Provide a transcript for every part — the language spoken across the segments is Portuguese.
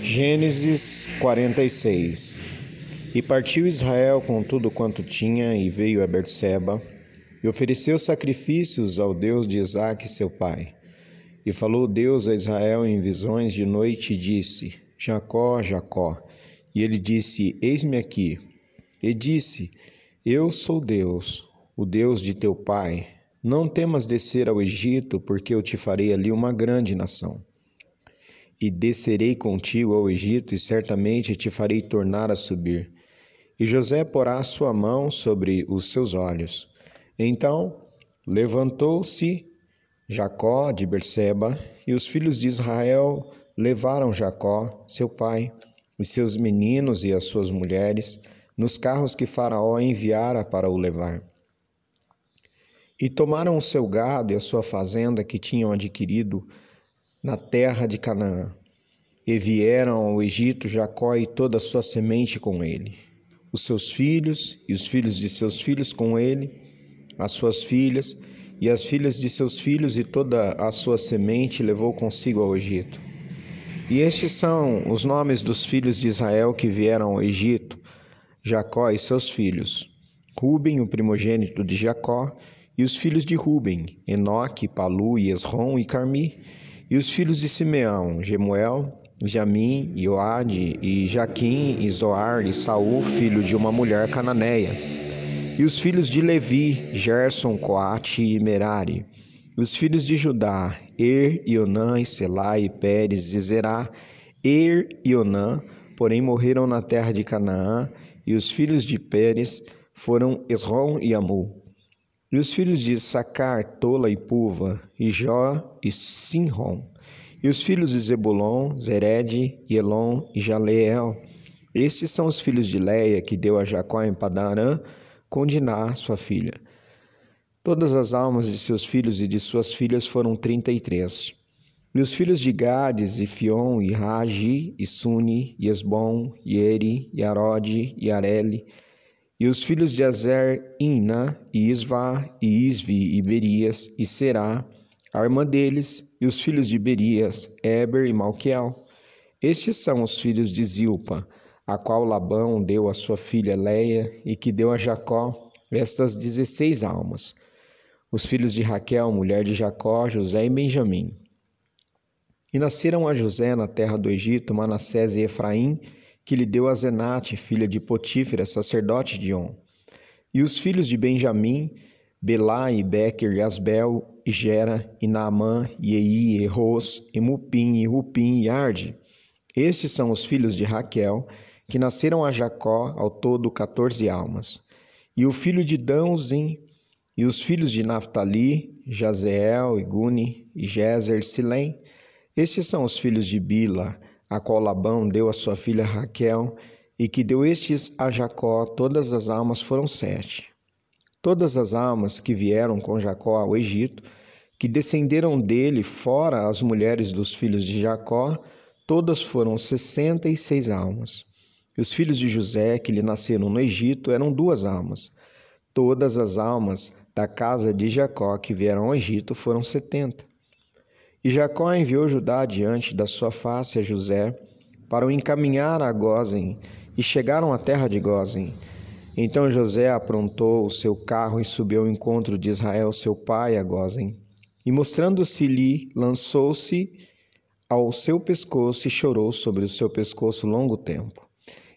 Gênesis 46 E partiu Israel com tudo quanto tinha e veio a Berseba e ofereceu sacrifícios ao Deus de Isaque seu pai. E falou Deus a Israel em visões de noite e disse: Jacó, Jacó. E ele disse: Eis-me aqui. E disse: Eu sou Deus, o Deus de teu pai. Não temas descer ao Egito, porque eu te farei ali uma grande nação e descerei contigo ao Egito, e certamente te farei tornar a subir. E José porá sua mão sobre os seus olhos. Então levantou-se Jacó de Berseba, e os filhos de Israel levaram Jacó, seu pai, e seus meninos e as suas mulheres, nos carros que Faraó enviara para o levar. E tomaram o seu gado e a sua fazenda que tinham adquirido na terra de Canaã. E vieram ao Egito Jacó e toda a sua semente com ele, os seus filhos e os filhos de seus filhos com ele, as suas filhas e as filhas de seus filhos e toda a sua semente levou consigo ao Egito. E estes são os nomes dos filhos de Israel que vieram ao Egito, Jacó e seus filhos: Ruben, o primogênito de Jacó, e os filhos de Ruben, Enoque, Palu e Esrom e Carmi, e os filhos de Simeão, Gemuel, Jamim, Ioade e Jaquim e Zoar e Saul, filho de uma mulher cananeia. E os filhos de Levi, Gerson, Coate e Merari. E os filhos de Judá, Er, Ionã, e Selá e Pérez e Zerá. Er e Onã, porém morreram na terra de Canaã, e os filhos de Pérez foram Esrom e Amu. E os filhos de Sacar, Tola e Puva, e Jó e Sinrom. E os filhos de Zebulon, Zered, Elon e Jaleel. Estes são os filhos de Leia que deu a Jacó em Padarã, com Diná, sua filha. Todas as almas de seus filhos e de suas filhas foram trinta e três. E os filhos de Gades, e Fion, e Ragi, e Suni, e Esbom, e Eri, e Arode, e Areli, e os filhos de Azer, Ina, e Isvá, e Isvi, e Berias, e Será, a irmã deles, e os filhos de Berias, Eber e Malquiel. Estes são os filhos de Zilpa, a qual Labão deu a sua filha Leia, e que deu a Jacó estas dezesseis almas. Os filhos de Raquel, mulher de Jacó, José e Benjamim. E nasceram a José na terra do Egito Manassés e Efraim, que lhe deu a Zenate, filha de Potífera, sacerdote de On. E os filhos de Benjamim, Belá e Becker e Asbel, e Gera, e Naamã, e Ei, e Ros, e Mupim, e Rupim, e Arde. Estes são os filhos de Raquel, que nasceram a Jacó, ao todo quatorze almas. E o filho de Dãozim, e os filhos de Naphtali, Jazeel, e Guni, e Jezer, Silém. Estes são os filhos de Bila, a qual Labão deu a sua filha Raquel, e que deu estes a Jacó, todas as almas foram sete. Todas as almas que vieram com Jacó ao Egito, que descenderam dele fora as mulheres dos filhos de Jacó, todas foram sessenta e seis almas. E os filhos de José, que lhe nasceram no Egito, eram duas almas. Todas as almas da casa de Jacó que vieram ao Egito foram setenta. E Jacó enviou Judá diante da sua face a José para o encaminhar a Gozen, e chegaram à terra de Gozen. Então José aprontou o seu carro e subiu ao encontro de Israel, seu pai, a Gozen. E mostrando-se-lhe, lançou-se ao seu pescoço e chorou sobre o seu pescoço longo tempo.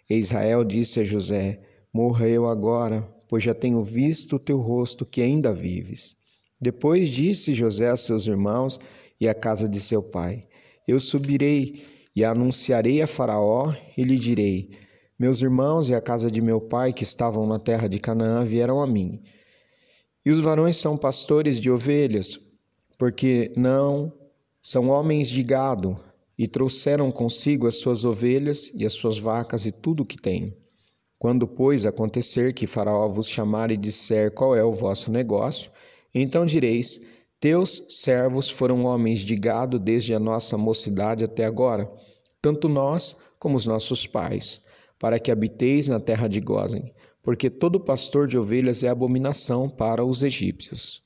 E Israel disse a José: Morreu agora, pois já tenho visto o teu rosto que ainda vives. Depois disse José a seus irmãos e à casa de seu pai: Eu subirei e anunciarei a Faraó e lhe direi: Meus irmãos e a casa de meu pai que estavam na terra de Canaã vieram a mim. E os varões são pastores de ovelhas, porque não são homens de gado, e trouxeram consigo as suas ovelhas e as suas vacas e tudo o que têm. Quando, pois, acontecer que Faraó vos chamar e disser qual é o vosso negócio, então direis: Teus servos foram homens de gado desde a nossa mocidade até agora, tanto nós como os nossos pais, para que habiteis na terra de Gozen, porque todo pastor de ovelhas é abominação para os egípcios.